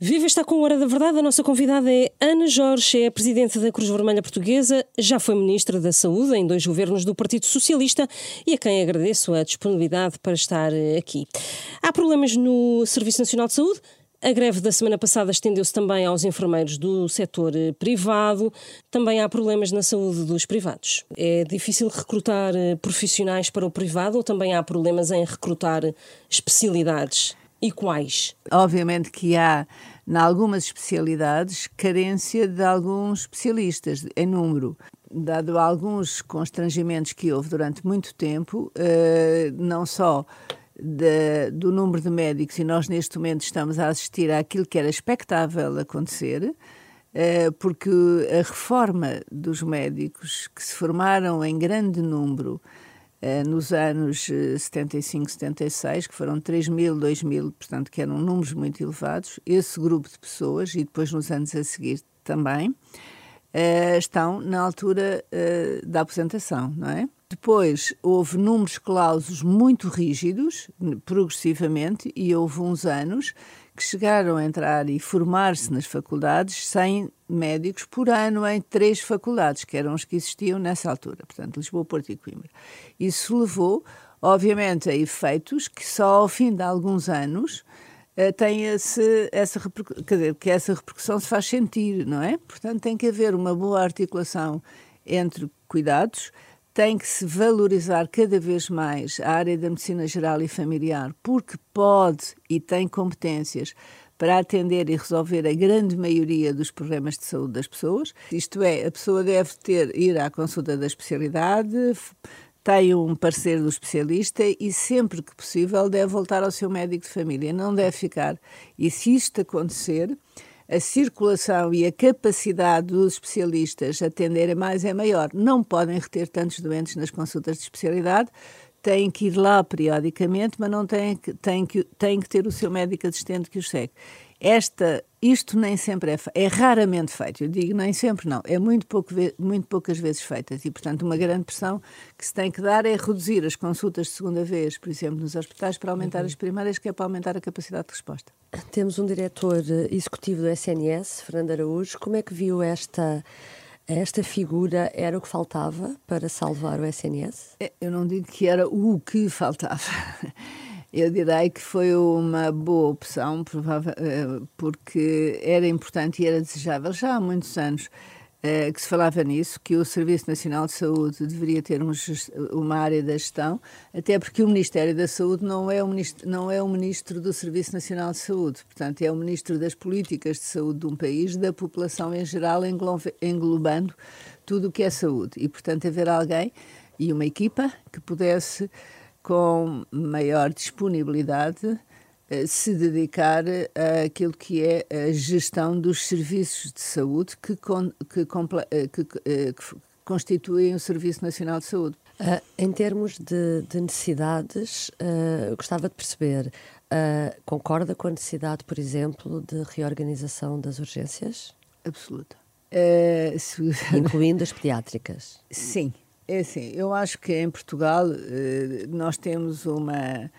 Viva está com a Hora da Verdade. A nossa convidada é Ana Jorge, é presidente da Cruz Vermelha Portuguesa, já foi ministra da Saúde em dois governos do Partido Socialista e a quem agradeço a disponibilidade para estar aqui. Há problemas no Serviço Nacional de Saúde? A greve da semana passada estendeu-se também aos enfermeiros do setor privado. Também há problemas na saúde dos privados. É difícil recrutar profissionais para o privado ou também há problemas em recrutar especialidades? E quais? Obviamente que há, em algumas especialidades, carência de alguns especialistas, em número. Dado alguns constrangimentos que houve durante muito tempo, eh, não só de, do número de médicos, e nós neste momento estamos a assistir àquilo que era expectável acontecer, eh, porque a reforma dos médicos que se formaram em grande número nos anos 75, eh, 76, que foram 3 mil, 2 mil, portanto, que eram números muito elevados, esse grupo de pessoas, e depois nos anos a seguir também, eh, estão na altura da aposentação, não é? Depois houve números clausos muito rígidos, progressivamente, e houve uns anos que chegaram a entrar e formar-se nas faculdades sem médicos por ano em três faculdades, que eram os que existiam nessa altura, portanto, Lisboa, Porto e Coimbra. Isso levou, obviamente, a efeitos que só ao fim de alguns anos uh, tem esse, essa, quer dizer, que essa repercussão se faz sentir, não é? Portanto, tem que haver uma boa articulação entre cuidados, tem que se valorizar cada vez mais a área da medicina geral e familiar, porque pode e tem competências para atender e resolver a grande maioria dos problemas de saúde das pessoas. Isto é, a pessoa deve ter ir à consulta da especialidade, tem um parecer do especialista e sempre que possível deve voltar ao seu médico de família, não deve ficar. E se isto acontecer, a circulação e a capacidade dos especialistas atenderem mais é maior. Não podem reter tantos doentes nas consultas de especialidade, têm que ir lá periodicamente, mas não têm que, têm que, têm que ter o seu médico assistente que os segue. Esta, isto nem sempre é, é raramente feito. Eu digo nem sempre não, é muito, pouco, muito poucas vezes feitas e, portanto, uma grande pressão que se tem que dar é reduzir as consultas de segunda vez, por exemplo, nos hospitais, para aumentar uhum. as primárias, que é para aumentar a capacidade de resposta. Temos um diretor eh, executivo do SNS, Fernando Araújo. Como é que viu esta esta figura era o que faltava para salvar o SNS? É, eu não digo que era o que faltava. Eu direi que foi uma boa opção, eh, porque era importante e era desejável já há muitos anos eh, que se falava nisso, que o Serviço Nacional de Saúde deveria ter um, uma área da gestão, até porque o Ministério da Saúde não é, o ministro, não é o Ministro do Serviço Nacional de Saúde, portanto, é o Ministro das Políticas de Saúde de um país, da população em geral, englobando tudo o que é saúde. E, portanto, haver alguém e uma equipa que pudesse, com maior disponibilidade, eh, se dedicar àquilo que é a gestão dos serviços de saúde que, que, eh, que, eh, que constituem o Serviço Nacional de Saúde. Uh, em termos de, de necessidades, uh, gostava de perceber, uh, concorda com a necessidade, por exemplo, de reorganização das urgências? Absoluta. Se... Incluindo as pediátricas? Sim, é assim. Eu acho que em Portugal nós temos uma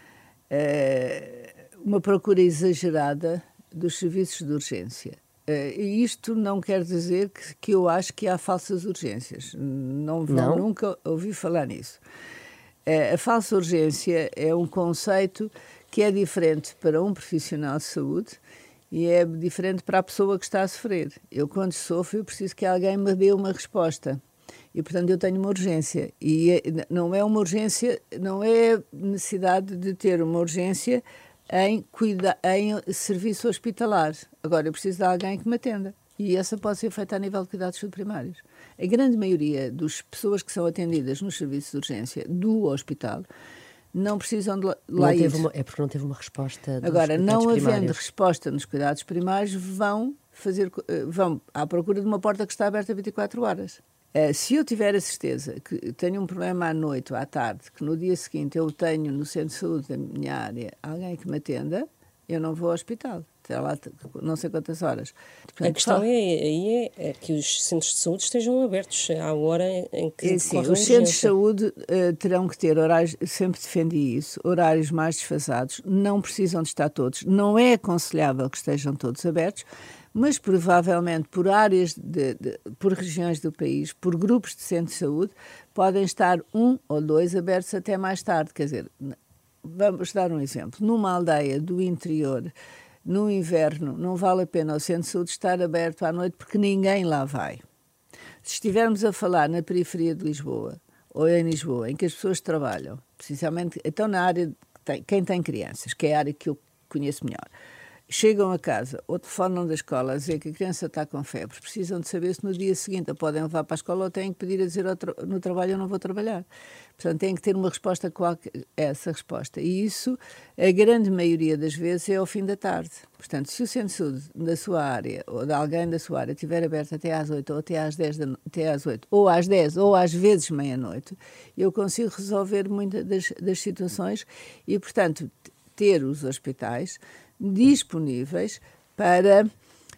uma procura exagerada dos serviços de urgência. Uh, e isto não quer dizer que, que, eu acho que há falsas urgências. Não, não? nunca ouvi falar nisso. A falsa urgência é um conceito que é diferente para um profissional de saúde e é diferente para a pessoa que está a sofrer. Eu, quando sofro, eu preciso que alguém me dê uma resposta. E, portanto, eu tenho uma urgência. E é, não é uma urgência, não é necessidade de ter uma urgência em, cuida, em serviço hospitalar. Agora, eu preciso de alguém que me atenda. E essa pode ser feita a nível de cuidados subprimários. A grande maioria das pessoas que são atendidas nos serviços de urgência do hospital não precisam de lá ir. Uma, é porque não teve uma resposta. Agora, não primários. havendo resposta nos cuidados primários, vão fazer eh, vão à procura de uma porta que está aberta 24 horas. Uh, se eu tiver a certeza que tenho um problema à noite ou à tarde, que no dia seguinte eu tenho no centro de saúde da minha área alguém que me atenda, eu não vou ao hospital. até lá não sei quantas horas. Portanto, a questão só... é, aí é, é, que os centros de saúde estejam abertos à hora em que é, sim, Os centros de saúde uh, terão que ter horários, sempre defendi isso, horários mais desfasados, não precisam de estar todos. Não é aconselhável que estejam todos abertos, mas provavelmente por áreas, de, de, por regiões do país, por grupos de centros de saúde, podem estar um ou dois abertos até mais tarde. Quer dizer, vamos dar um exemplo. Numa aldeia do interior, no inverno, não vale a pena o centro de saúde estar aberto à noite porque ninguém lá vai. Se estivermos a falar na periferia de Lisboa, ou em Lisboa, em que as pessoas trabalham, precisamente, então na área, tem, quem tem crianças, que é a área que eu conheço melhor, chegam a casa ou telefonam da escola a dizer que a criança está com febre, precisam de saber se no dia seguinte a podem levar para a escola ou têm que pedir a dizer no trabalho eu não vou trabalhar. Portanto, têm que ter uma resposta qualquer, essa resposta. E isso, a grande maioria das vezes, é ao fim da tarde. Portanto, se o centro saúde da sua área ou de alguém da sua área estiver aberto até às 8 ou até às 10, da, até às 8, ou às 10 ou às vezes meia-noite, eu consigo resolver muitas das, das situações e, portanto, ter os hospitais disponíveis para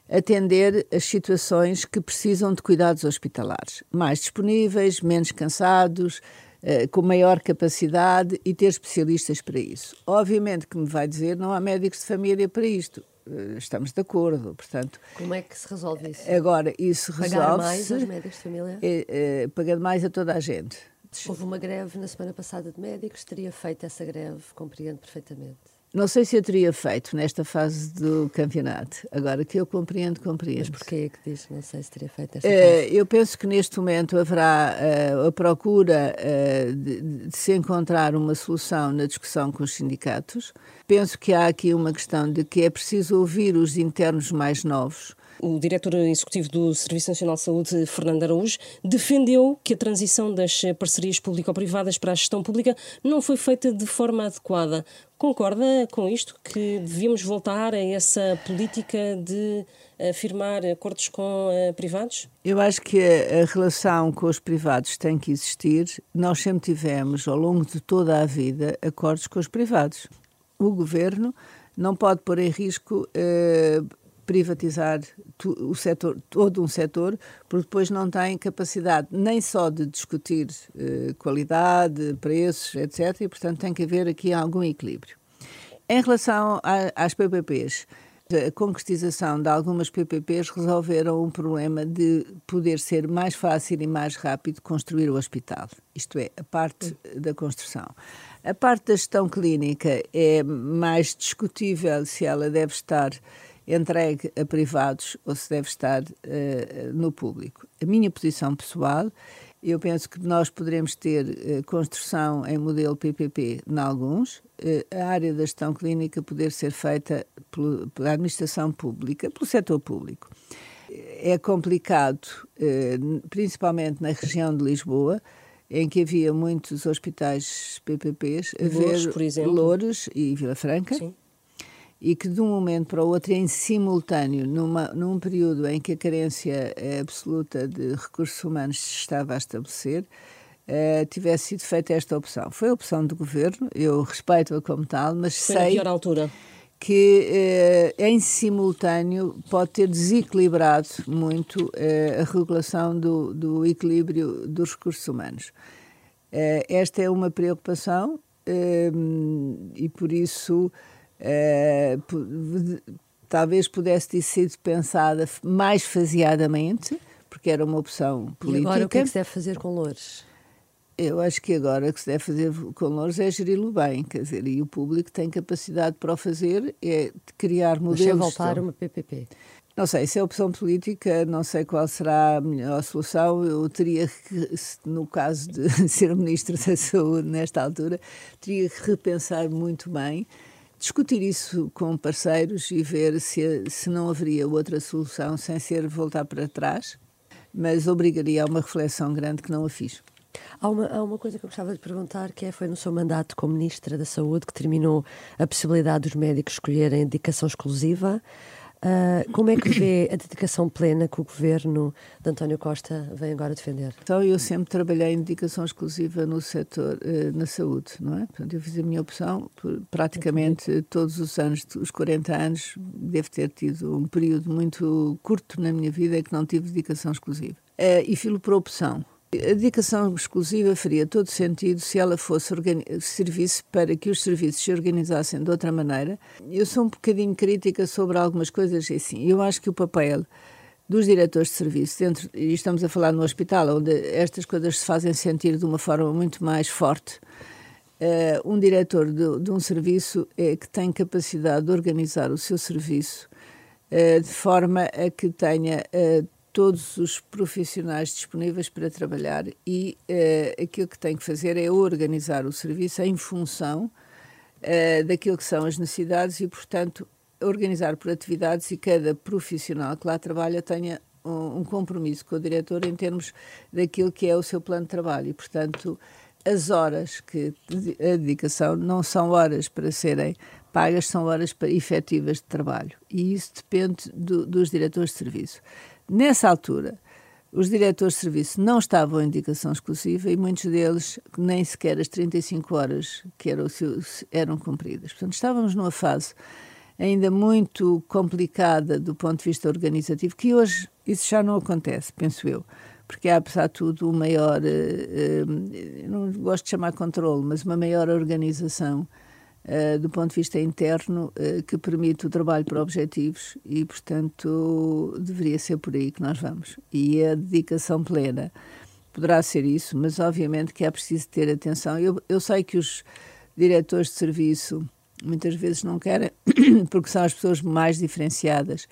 atender as situações que precisam de cuidados hospitalares. Mais disponíveis, menos cansados, eh, com maior capacidade e ter especialistas para isso. Obviamente que me vai dizer não há médicos de família para isto. Eh, estamos de acordo, portanto. Como é que se resolve isso? Agora, isso resolve-se... Pagar mais aos médicos de família? É, é, pagar mais a toda a gente. Houve uma greve na semana passada de médicos, teria feito essa greve, compreendo perfeitamente. Não sei se eu teria feito nesta fase do campeonato. Agora que eu compreendo, compreendo. Mas porquê é que diz? Não sei se teria feito esta uh, Eu penso que neste momento haverá uh, a procura uh, de, de, se encontrar uma solução na discussão com os sindicatos. Penso que há aqui uma questão de que é preciso ouvir os internos mais novos o diretor executivo do Serviço Nacional de Saúde, Fernando Araújo, defendeu que a transição das parcerias público-privadas para a gestão pública não foi feita de forma adequada. Concorda com isto, que devíamos voltar a essa política de firmar acordos com uh, privados? Eu acho que a, a, relação com os privados tem que existir. Nós sempre tivemos, ao longo de toda a vida, acordos com os privados. O governo não pode pôr em risco uh, privatizar o setor, todo um setor, porque depois não tem capacidade nem só de discutir eh, qualidade, preços, etc. E, portanto, tem que haver aqui algum equilíbrio. Em relação às PPPs, a concretização de algumas PPPs resolveram um problema de poder ser mais fácil e mais rápido construir o hospital, isto é, a parte da construção. A parte da gestão clínica é mais discutível se ela deve estar entregue a privados ou se deve estar uh, no público. A minha posição pessoal, eu penso que nós poderemos ter uh, construção em modelo PPP em alguns, uh, a área da gestão clínica poder ser feita pelo, pela administração pública, pelo setor público. É complicado, principalmente na região de Lisboa, em que havia muitos hospitais PPPs, Louros, por exemplo. Louros e Vila Franca. Sim e que de um momento para o outro, em simultâneo, numa, num período em que a carência absoluta de recursos humanos se estava a estabelecer, uh, tivesse sido feita esta opção. Foi a opção do governo, eu respeito-a como tal, mas Foi sei. pior altura que uh, em simultâneo pode ter desequilibrado muito uh, a regulação do, do, equilíbrio dos recursos humanos. Uh, esta é uma preocupação e por isso uh, talvez pudesse ter sido pensada mais faseadamente, porque era uma opção política. E agora o que é que se deve fazer com Loures? Eu acho que agora o que se deve fazer com Loures é geri-lo bem, quer dizer, e o público tem capacidade para o fazer, é criar modelos... Mas voltar uma PPP. Não sei, se é opção política, não sei qual será a melhor solução. Eu teria que, no caso de ser Ministro da Saúde nesta altura, teria que repensar muito bem discutir isso com parceiros e ver se, se não haveria outra solução sem ser voltar para trás, mas obrigaria a uma reflexão grande que não a fiz. Há uma, há uma coisa que eu gostava de perguntar, que é, foi no seu mandato como Ministra da Saúde que terminou a possibilidade dos médicos escolherem dedicação exclusiva. Uh, como é que vê a dedicação plena que o governo de António Costa vem agora defender? Então, eu sempre trabalhei em dedicação exclusiva no setor, uh, na saúde, não é? Portanto, eu fiz a minha opção, praticamente todos os anos, os 40 anos, devo ter tido um período muito curto na minha vida em que não tive dedicação exclusiva. Uh, e filo por opção. A dedicação exclusiva faria todo sentido se ela fosse serviço para que os serviços se organizassem de outra maneira. Eu sou um bocadinho crítica sobre algumas coisas assim. Eu acho que o papel dos diretores de serviço, dentro, e estamos a falar no hospital, onde estas coisas se fazem sentir de uma forma muito mais forte. Uh, um diretor de, de, um serviço é que tem capacidade de organizar o seu serviço uh, de forma a que tenha uh, todos os profissionais disponíveis para trabalhar e uh, aquilo que tem que fazer é organizar o serviço em função uh, daquilo que são as necessidades e, portanto, organizar por atividades e cada profissional que lá trabalha tenha um, um compromisso com o diretor em termos daquilo que é o seu plano de trabalho e, portanto, as horas que a dedicação não são horas para serem pagas, são horas para, efetivas de trabalho. E isso depende do, dos diretores de serviço. Nessa altura, os diretores de serviço não estavam em indicação exclusiva e muitos deles nem sequer as 35 horas que eram, eram cumpridas. Portanto, estávamos numa fase ainda muito complicada do ponto de vista organizativo, que hoje isso já não acontece, penso eu, porque há, apesar de tudo, um maior, eh, eh, não gosto de chamar controle, mas uma maior organização Uh, do ponto de vista interno, uh, que permite o trabalho por objetivos e, portanto, deveria ser por aí que nós vamos. E a dedicação plena poderá ser isso, mas obviamente que é preciso ter atenção. Eu, eu sei que os diretores de serviço muitas vezes não querem, porque são as pessoas mais diferenciadas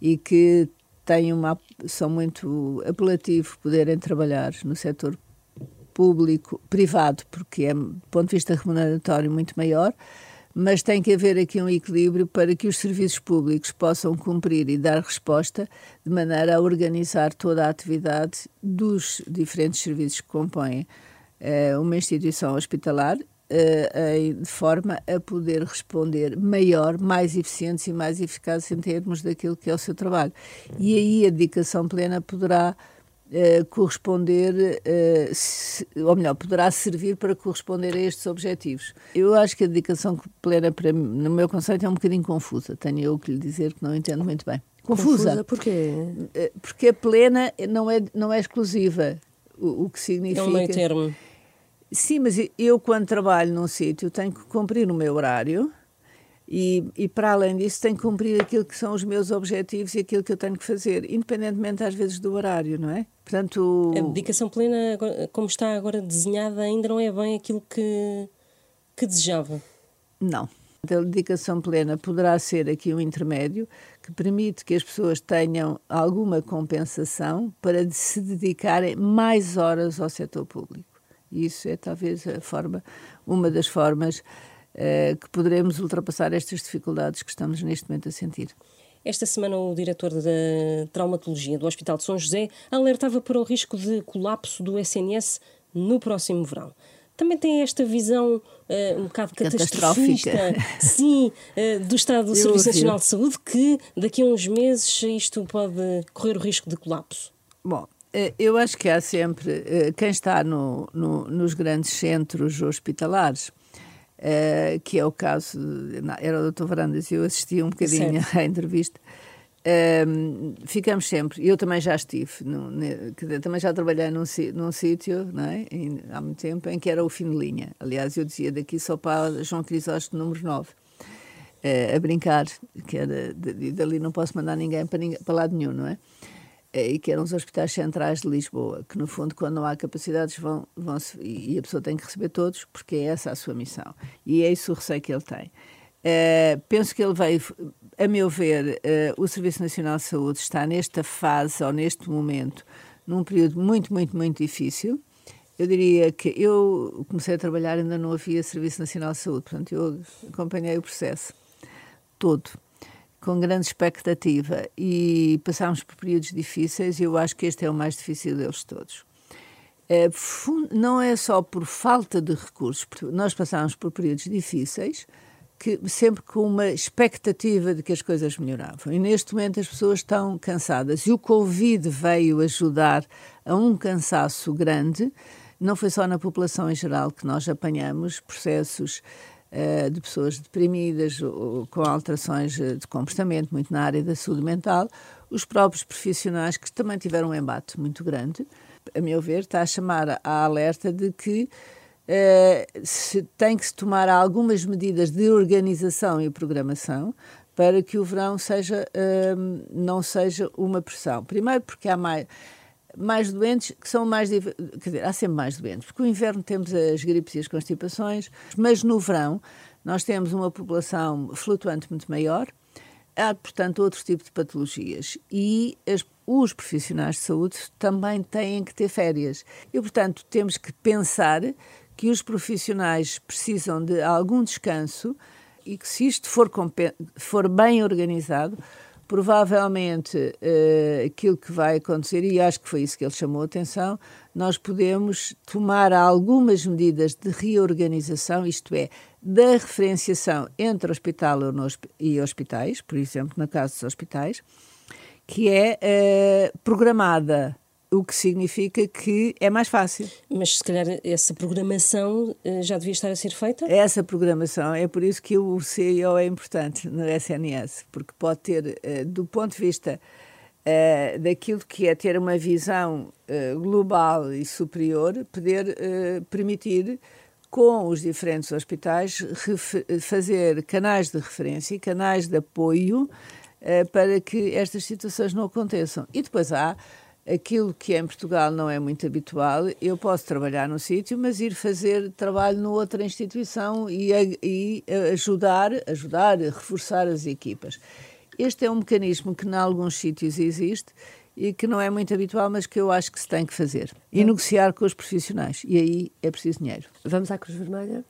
e que têm uma, são muito apelativo poderem trabalhar no setor público, privado, porque é, do ponto de vista remuneratório, muito maior, mas tem que haver aqui um equilíbrio para que os serviços públicos possam cumprir e dar resposta de maneira a organizar toda a atividade dos diferentes serviços que compõem eh, uma instituição hospitalar eh, de forma a poder responder maior, mais eficientes e mais eficazes em termos daquilo que é o seu trabalho. E aí a dedicação plena poderá Uh, corresponder, uh, se, ou melhor, poderá servir para corresponder a estes objetivos. Eu acho que a dedicação plena, para mim, no meu conceito, é um bocadinho confusa. Tenho eu que lhe dizer que não entendo muito bem. Confusa? confusa porquê? Uh, porque a plena não é, não é exclusiva, o, o que significa... É um meio termo. Sim, mas eu, quando trabalho num sítio, tenho que cumprir o meu horário, e, e, para além disso, tenho que cumprir aquilo que são os meus objetivos e aquilo que eu tenho que fazer, independentemente às vezes do horário, não é? Portanto, a dedicação plena, como está agora desenhada, ainda não é bem aquilo que, que desejava. Não. A dedicação plena poderá ser aqui um intermédio que permite que as pessoas tenham alguma compensação para se dedicarem mais horas ao setor público. E isso é talvez a forma, uma das formas que poderemos ultrapassar estas dificuldades que estamos neste momento a sentir. Esta semana, o diretor da traumatologia do Hospital de São José alertava para o risco de colapso do SNS no próximo verão. Também tem esta visão uh, um bocado catastrofista, sim, uh, do estado do Eu Serviço ouvi. Nacional de Saúde, que daqui a uns meses isto pode correr o risco de colapso. Bom, eu acho que há sempre quem está no, no, nos grandes centros hospitalares uh, que é o caso, era o Dr. Varandas, eu assisti um bocadinho certo. à entrevista. Um, ficamos sempre, eu também já estive, no, ne, também já trabalhei num, num sítio é? há muito tempo em que era o fim de linha. Aliás, eu dizia daqui só para João Crisóstomo, número 9, uh, eh, a brincar, que era de, dali não posso mandar ninguém para, ninguém para lado nenhum, não é? E que eram os hospitais centrais de Lisboa, que no fundo, quando não há capacidades, vão, vão e a pessoa tem que receber todos, porque é essa a sua missão. E é isso o receio que ele tem. Uh, penso que ele veio, a meu ver, uh, o Serviço Nacional de Saúde está nesta fase, ou neste momento, num período muito, muito, muito difícil. Eu diria que eu comecei a trabalhar ainda não havia Serviço Nacional de Saúde, portanto, eu acompanhei o processo todo com grande expectativa e passámos por períodos difíceis e eu acho que este é o mais difícil deles todos. É, não é só por falta de recursos, nós passámos por períodos difíceis, que, sempre com uma expectativa de que as coisas melhoravam. E neste momento as pessoas estão cansadas. E o Covid veio ajudar a um cansaço grande. Não foi só na população em geral que nós apanhamos processos de pessoas deprimidas ou, com alterações eh, de comportamento, muito na área da saúde mental. Os próprios profissionais que também tiveram um embate muito grande, a meu ver, está a chamar a alerta de que uh, se, tem que se tomar algumas medidas de organização e programação para que o verão seja, não seja uma pressão. Primeiro porque há mais mais doentes, que são mais. Quer dizer, há sempre mais doentes, porque no inverno temos as gripes e as constipações, mas no verão nós temos uma população flutuante muito maior, há, portanto, outro tipo de patologias. E as, os profissionais de saúde também têm que ter férias. E, portanto, temos que pensar que os profissionais precisam de algum descanso e que, se isto for, for bem organizado, provavelmente uh, aquilo que vai acontecer, e acho que foi isso que ele chamou a atenção, nós podemos tomar algumas medidas de reorganização, isto é, da referenciação entre hospital e hospitais, por exemplo, no caso dos hospitais, que é uh, programada o que significa que é mais fácil. Mas se calhar essa programação eh, já devia estar a ser feita? Essa programação, é por isso que o CEO é importante no SNS, porque pode ter, eh, do ponto de vista eh, daquilo que é ter uma visão global e superior, poder permitir com os diferentes hospitais fazer canais de referência e canais de apoio para que estas situações não aconteçam. E depois há aquilo que em Portugal não é muito habitual, eu posso trabalhar num sítio, mas ir fazer trabalho noutra instituição e, e ajudar, ajudar, reforçar as equipas. Este é um mecanismo que em alguns sítios existe e que não é muito habitual, mas que eu acho que se tem que fazer. E negociar com os profissionais. E aí é preciso dinheiro. Vamos à Cruz Vermelha?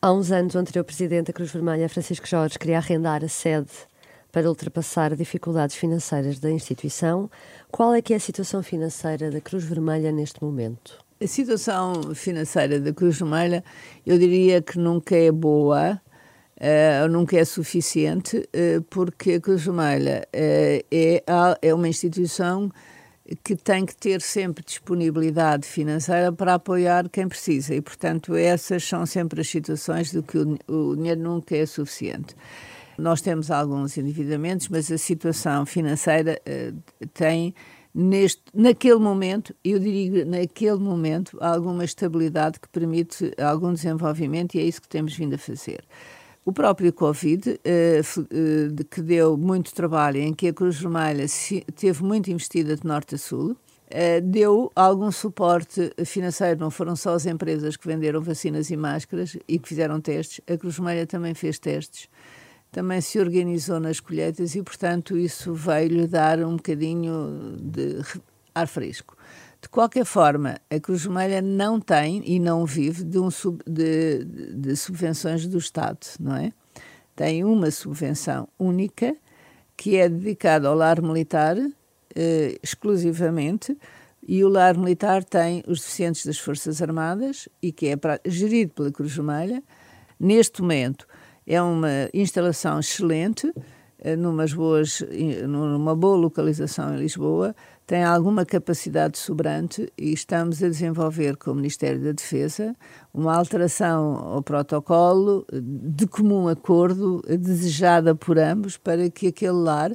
Há uns anos, o anterior presidente da Cruz Vermelha, Francisco Jorge, queria arrendar a sede para ultrapassar dificuldades financeiras da instituição. Qual é que é a situação financeira da Cruz Vermelha neste momento? A situação financeira da Cruz Vermelha, eu diria que nunca é boa, uh, nunca é suficiente, uh, porque a Cruz Vermelha uh, é, é uma instituição que tem que ter sempre disponibilidade financeira para apoiar quem precisa e, portanto, essas são sempre as situações de que o, o dinheiro nunca é suficiente. Nós temos alguns endividamentos, mas a situação financeira uh, tem neste, naquele momento, eu diria naquele momento, alguma estabilidade que permite algum desenvolvimento e é isso que temos vindo a fazer. O próprio Covid, uh, uh, que deu muito trabalho, em que a Cruz Vermelha teve muito investida de norte a sul, deu algum suporte financeiro. Não foram só as empresas que venderam vacinas e máscaras e que fizeram testes, a Cruz Vermelha também fez testes também se organizou nas colheitas e, portanto, isso veio-lhe dar um bocadinho de ar fresco. De qualquer forma, a Cruz Vermelha não tem e não vive de, um sub, de, de, subvenções do Estado, não é? Tem uma subvenção única que é dedicada ao lar militar eh, exclusivamente e o lar militar tem os deficientes das Forças Armadas e que é gerido pela Cruz Vermelha. Neste momento, é uma instalação excelente, eh, numas boas, numa boa localização em Lisboa, tem alguma capacidade sobrante e estamos a desenvolver com o Ministério da Defesa uma alteração ao protocolo de comum acordo, desejada por ambos, para que aquele lar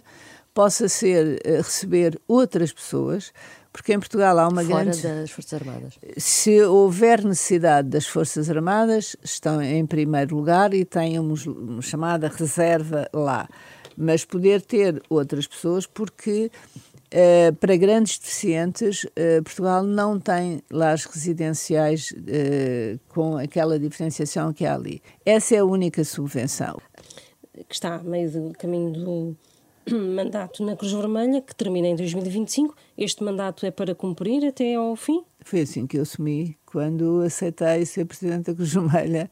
possa ser eh, receber outras pessoas, porque em Portugal há uma Fora grande. das Forças Armadas. Se houver necessidade das Forças Armadas, estão em primeiro lugar e têm uma, uma chamada reserva lá. Mas poder ter outras pessoas, porque Uh, para grandes deficientes, uh, Portugal não tem lares residenciais uh, com aquela diferenciação que há ali. Essa é a única subvenção. Que está a meio do caminho do mandato na Cruz Vermelha, que termina em 2025. Este mandato é para cumprir até ao fim? Foi assim que eu assumi quando aceitei ser Presidente da Cruz Vermelha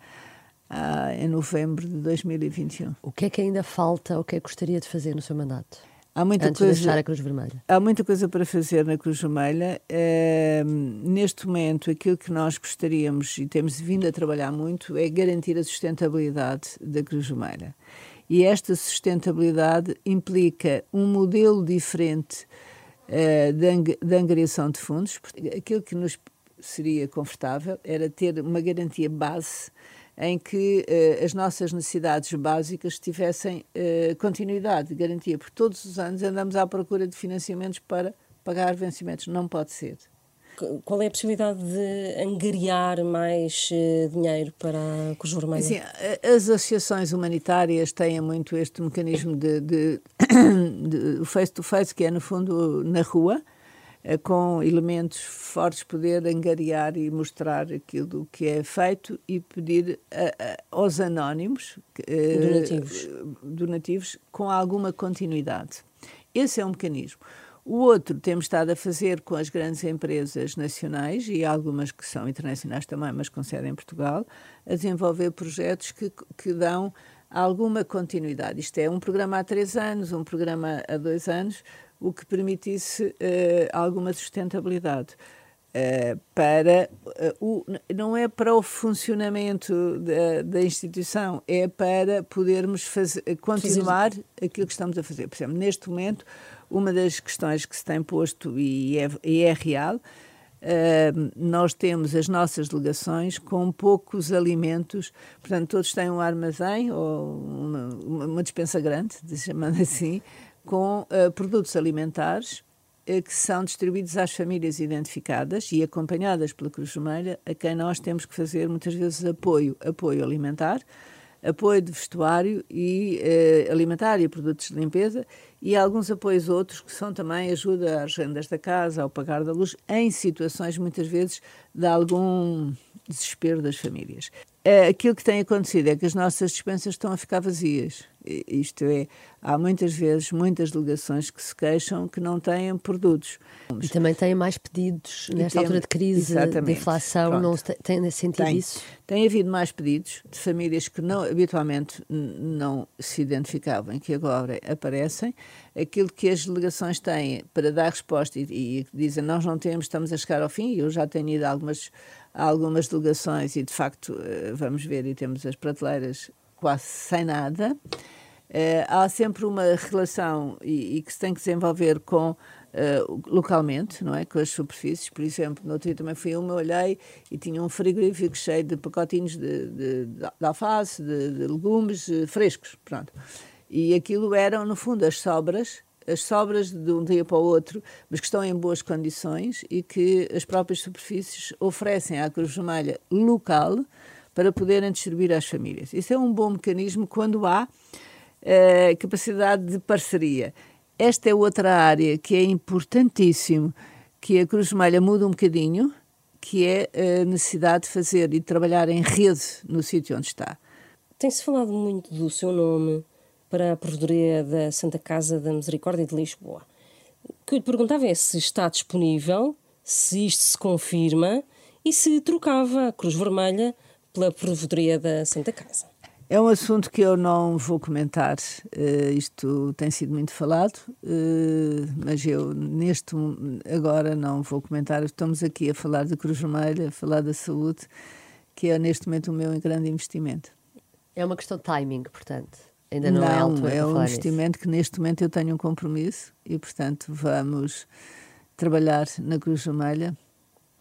ah, em novembro de 2021. O que é que ainda falta, o que é que gostaria de fazer no seu mandato? Há muita Antes coisa, de deixar a Cruz Vermelha. Há muita coisa para fazer na Cruz Vermelha. Uh, neste momento, aquilo que nós gostaríamos e temos vindo a trabalhar muito é garantir a sustentabilidade da Cruz Vermelha. E esta sustentabilidade implica um modelo diferente uh, de, de angariação de fundos. Aquilo que nos seria confortável era ter uma garantia base em que uh, as nossas necessidades básicas tivessem uh, continuidade, garantia, porque todos os anos andamos à procura de financiamentos para pagar vencimentos. Não pode ser. Qual é a possibilidade de angariar mais uh, dinheiro para a Cruz Vermelha? Sim, as associações humanitárias têm muito este mecanismo de, de, de face-to-face, -face, que é, no fundo, na rua, eh, com elementos fortes, poder angariar e mostrar aquilo que é feito e pedir a, a, aos anónimos eh, donativos. donativos com alguma continuidade. Esse é um mecanismo. O outro temos estado a fazer com as grandes empresas nacionais e algumas que são internacionais também, mas com sede em Portugal, a desenvolver projetos que, que dão alguma continuidade. Isto é um programa há três anos, um programa há dois anos, o que permitisse uh, alguma sustentabilidade. Uh, para uh, o, não é para o funcionamento da, da instituição, é para podermos fazer, continuar aquilo que estamos a fazer. Por exemplo, neste momento, uma das questões que se tem posto e é, e é real, uh, nós temos as nossas delegações com poucos alimentos, portanto, todos têm um armazém ou uma, uma dispensa grande, chamando assim, com produtos alimentares que são distribuídos às famílias identificadas e acompanhadas pela Cruz Vermelha, a quem nós temos que fazer muitas vezes apoio, apoio alimentar, apoio de vestuário e uh, alimentar e produtos de limpeza e alguns apoios outros que são também ajuda às rendas da casa, ao pagar da luz, em situações muitas vezes de algum desespero das famílias. Aquilo que tem acontecido é que as nossas dispensas estão a ficar vazias isto é, há muitas vezes muitas delegações que se queixam que não têm produtos. E também têm mais pedidos nesta tem, altura de crise, de inflação, Pronto. não tem sentido tem, isso? Tem havido mais pedidos de famílias que não, habitualmente não se identificavam, que agora aparecem. Aquilo que as delegações têm para dar resposta e, e dizem nós não temos, estamos a chegar ao fim, eu já tenho ido a algumas, a algumas delegações e de facto eh, vamos ver e temos as prateleiras quase sem nada. Uh, há sempre uma relação e, e, que se tem que desenvolver com uh, localmente, não é? Com as superfícies. Por exemplo, no outro dia também fui uma, olhei e tinha um frigorífico cheio de pacotinhos de, de, de alface, de, de legumes uh, frescos, pronto. E aquilo eram, no fundo, as sobras as sobras de um dia para o outro, mas que estão em boas condições e que as próprias superfícies oferecem à Cruz Vermelha local para poderem distribuir às famílias. Isso é um bom mecanismo quando há uh, capacidade de parceria. Esta é outra área que é importantíssimo que a Cruz Vermelha muda um bocadinho, que é a necessidade de fazer e de trabalhar em rede no sítio onde está. Tem-se falado muito do seu nome para a Provedoria da Santa Casa da Misericórdia de Lisboa. O que eu lhe perguntava é se está disponível, se isto se confirma e se trocava a Cruz Vermelha pela Provedoria da Santa Casa. É um assunto que eu não vou comentar. Uh, isto tem sido muito falado, uh, mas eu neste agora não vou comentar. Estamos aqui a falar da Cruz Vermelha, a falar da saúde, que é neste momento o meu grande investimento. É uma questão de timing, portanto. Ainda não, é não é é um investimento que neste momento eu tenho um compromisso e, portanto, vamos trabalhar na Cruz Vermelha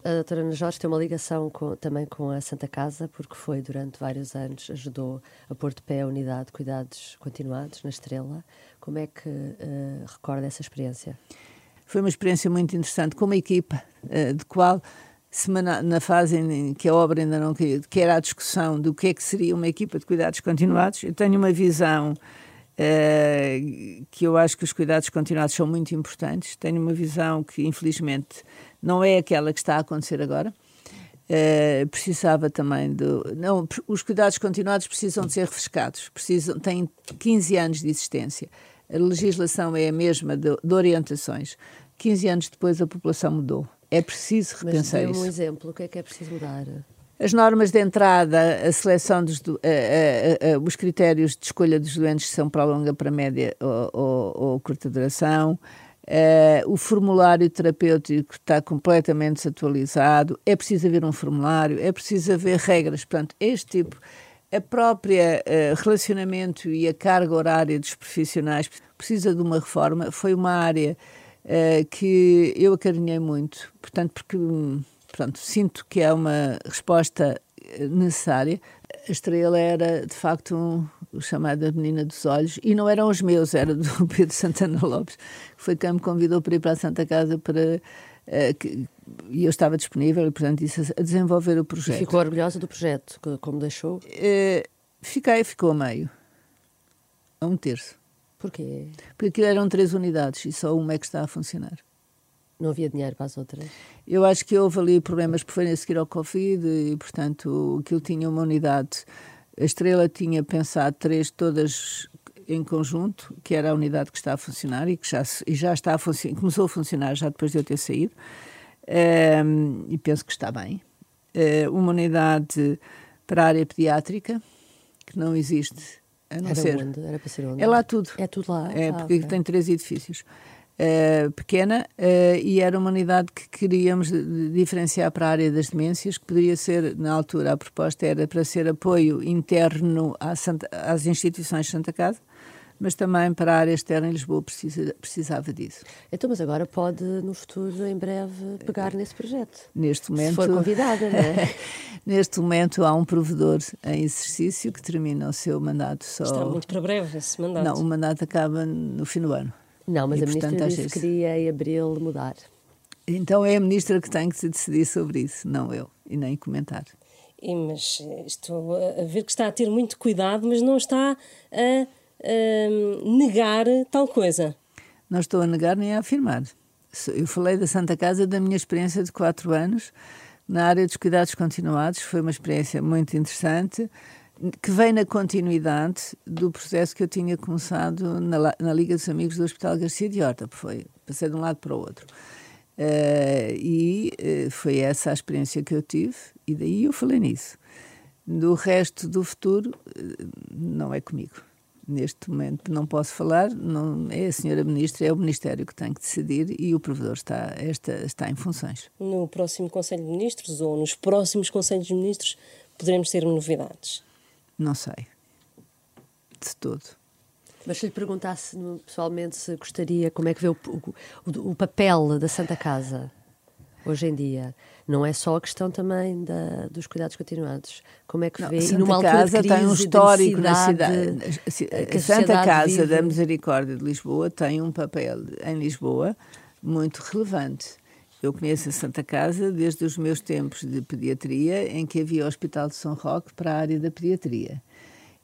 a doutora Ana Jorge tem uma ligação com, também com a Santa Casa, porque foi durante vários anos, ajudou a pôr de pé a unidade de cuidados continuados na Estrela. Como é que uh, recorda essa experiência? Foi uma experiência muito interessante, com uma equipa uh, de qual, semana, na fase em que a obra ainda não queria, que era a discussão do que é que seria uma equipa de cuidados continuados, eu tenho uma visão Uh, que eu acho que os cuidados continuados são muito importantes. Tenho uma visão que, infelizmente, não é aquela que está a acontecer agora. Uh, precisava também do. Não, os cuidados continuados precisam de ser refrescados, precisam, têm 15 anos de existência. A legislação é a mesma de, de orientações. 15 anos depois a população mudou. É preciso repensar Mas isso. um exemplo, o que é que é preciso mudar? as normas de entrada, a seleção dos a, a, a, os critérios de escolha dos doentes são para longa, para média ou, ou, ou curta duração. Uh, o formulário terapêutico está completamente desatualizado. É preciso haver um formulário, é preciso haver regras. Portanto, este tipo, a própria uh, relacionamento e a carga horária dos profissionais precisa de uma reforma. Foi uma área uh, que eu acarinhei muito, portanto, porque portanto, sinto que é uma resposta necessária. A estrela era, de facto, um, o chamado Menina dos Olhos, e não eram os meus, era do Pedro Santana Lopes, que foi quem me convidou para ir para a Santa Casa para. Uh, que, e eu estava disponível, e, portanto, disse a desenvolver o projeto. E ficou orgulhosa do projeto, como deixou? Uh, fiquei, ficou a meio. A um terço. Porquê? Porque aquilo eram três unidades e só uma é que está a funcionar. Não havia dinheiro para as outras? Eu acho que houve ali problemas por a seguir ao Covid e, portanto, aquilo tinha uma unidade a Estrela tinha pensado três todas em conjunto, que era a unidade que está a funcionar e que já, e já está a funcionar, começou a funcionar já depois de eu ter saído, um, e penso que está bem. Uh, uma unidade para a área pediátrica, que não existe, a não era ser. Onde? Era para ser onde? É lá tudo. É tudo lá. É, ah, porque okay. tem três edifícios. Uh, pequena uh, e era uma unidade que queríamos diferenciar para a área das demências, que poderia ser, na altura, a proposta era para ser apoio interno Santa, às instituições de Santa Casa, mas também para a área externa em Lisboa precisa, precisava disso. Então, mas agora pode, no futuro, em breve, pegar nesse projeto? Neste momento... Se for convidada, não é? neste momento há um provedor em exercício que termina o seu mandato só... Está muito para breve esse mandato. Não, o mandato acaba no fim do ano. Não, mas e, a ministra portanto, disse que queria em abril mudar. Então é a ministra que tem que se decidir sobre isso, não eu, e nem comentar. E, mas estou a ver que está a ter muito cuidado, mas não está a, a negar tal coisa. Não estou a negar nem a afirmar. Eu falei da Santa Casa da minha experiência de quatro anos na área dos cuidados continuados. Foi uma experiência muito interessante que vem na continuidade do processo que eu tinha começado na, na Liga dos Amigos do Hospital Garcia de Horta, foi, passei de um lado para o outro. Uh, e uh, foi essa a experiência que eu tive, e daí eu falei nisso. Do resto do futuro, uh, não é comigo. Neste momento não posso falar, não é a senhora ministra, é o Ministério que tem que decidir e o provedor está, esta, está em funções. No próximo Conselho de Ministros ou nos próximos Conselhos de Ministros poderemos ter novidades? Não sei. De todo. Mas se lhe perguntasse pessoalmente se gostaria, como é que vê o, o, o, papel da Santa Casa hoje em dia, não é só a questão também da, dos cuidados continuados. Como é que não, vê? Santa e numa Casa de tem um histórico na cidade. A, a Santa Casa vive... da Misericórdia de Lisboa tem um papel em Lisboa muito relevante. Eu conheço a Santa Casa desde os meus tempos de pediatria, em que havia o Hospital de São Roque para a área da pediatria.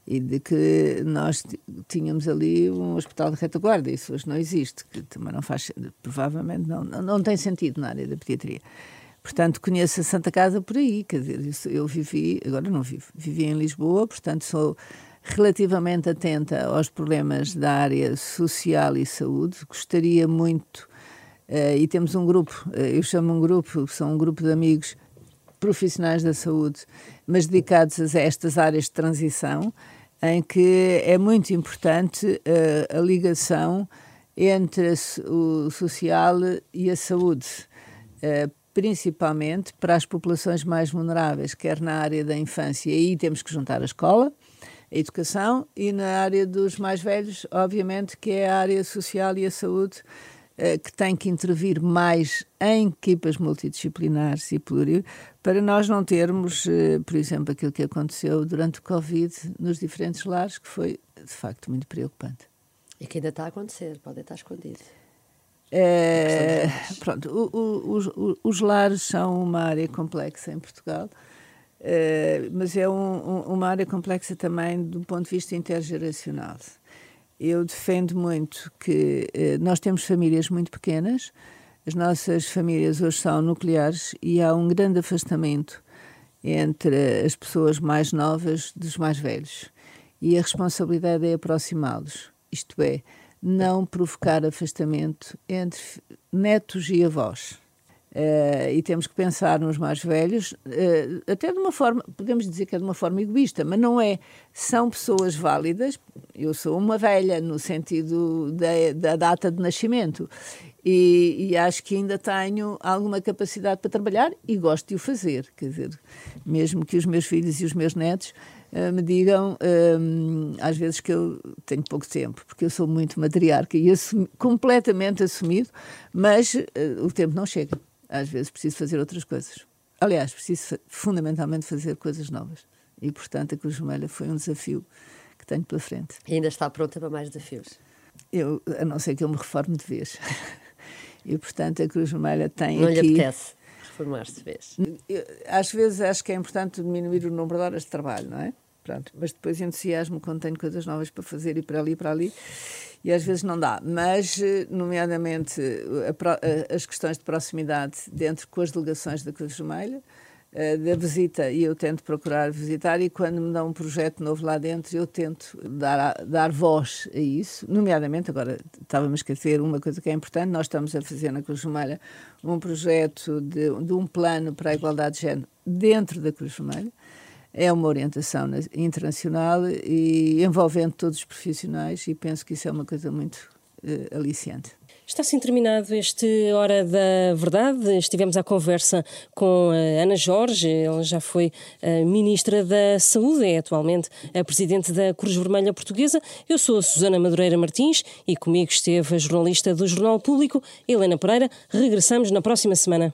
E de que nós tínhamos ali um hospital de retaguarda, isso hoje não existe, que também não faz, provavelmente não, não, não tem sentido na área da pediatria. Portanto, conheço a Santa Casa por aí, quer dizer, eu vivi, agora não vivo, vivi em Lisboa, portanto sou relativamente atenta aos problemas da área social e saúde. Gostaria muito e temos um grupo, uh, eu chamo um grupo, são um grupo de amigos profissionais da saúde, mas dedicados a estas áreas de transição, em que é muito importante uh, a ligação entre o social e a saúde, principalmente para as populações mais vulneráveis, quer na área da infância, e aí temos que juntar a escola, a educação, e na área dos mais velhos, obviamente, que é a área social e a saúde eh, que tem que intervir mais em equipas multidisciplinares e plural, para nós não termos, eh, por exemplo, aquilo que aconteceu durante o Covid nos diferentes lares, que foi de facto muito preocupante. E que ainda está a acontecer, pode estar escondido. É, pronto, o, o, os, os lares são uma área complexa em Portugal, é, mas é um, um, uma área complexa também do ponto de vista intergeracional eu defendo muito que eh, nós temos famílias muito pequenas, as nossas famílias hoje são nucleares e há um grande afastamento entre as pessoas mais novas dos mais velhos. E a responsabilidade é aproximá-los, isto é, não provocar afastamento entre netos e avós. Uh, e temos que pensar nos mais velhos, uh, até de uma forma, podemos dizer que é de uma forma egoísta, mas não é. São pessoas válidas. Eu sou uma velha no sentido da, da data de nascimento e, e, acho que ainda tenho alguma capacidade para trabalhar e gosto de o fazer. Quer dizer, mesmo que os meus filhos e os meus netos uh, me digam às vezes que eu tenho pouco tempo, porque eu sou muito matriarca e assumi, completamente assumido, mas o tempo não chega às vezes preciso fazer outras coisas. Aliás, preciso fundamentalmente fazer coisas novas. E, portanto, a Cruz Vermelha foi um desafio que tenho pela frente. E ainda está pronta para mais desafios? Eu, a não ser que eu me reforme de vez. e, portanto, a Cruz Vermelha tem não aqui... Não lhe apetece reformar-se de vez? Eu, às vezes acho que é importante diminuir o número de horas de trabalho, não é? Pronto, mas depois entusiasmo quando tenho coisas novas para fazer e para ali e para ali e às vezes não dá. Mas, eh, nomeadamente, a, a, as questões de proximidade dentro com as delegações da Cruz Vermelha, eh, da visita, e eu tento procurar visitar, e quando me dão um projeto novo lá dentro, eu tento dar, dar voz a isso, nomeadamente, agora estava-me a esquecer uma coisa que é importante, nós estamos a fazer na Cruz Vermelha um projeto de, de um plano para a igualdade de género dentro da Cruz Vermelha, é uma orientação internacional e envolvendo todos os profissionais e penso que isso é uma coisa muito uh, aliciante. Está assim terminado este Hora da Verdade. Estivemos à conversa com a Ana Jorge, ela já foi a Ministra da Saúde, é atualmente a Presidente da Cruz Vermelha Portuguesa. Eu sou a Susana Madureira Martins e comigo esteve a jornalista do Jornal Público, Helena Pereira. Regressamos na próxima semana.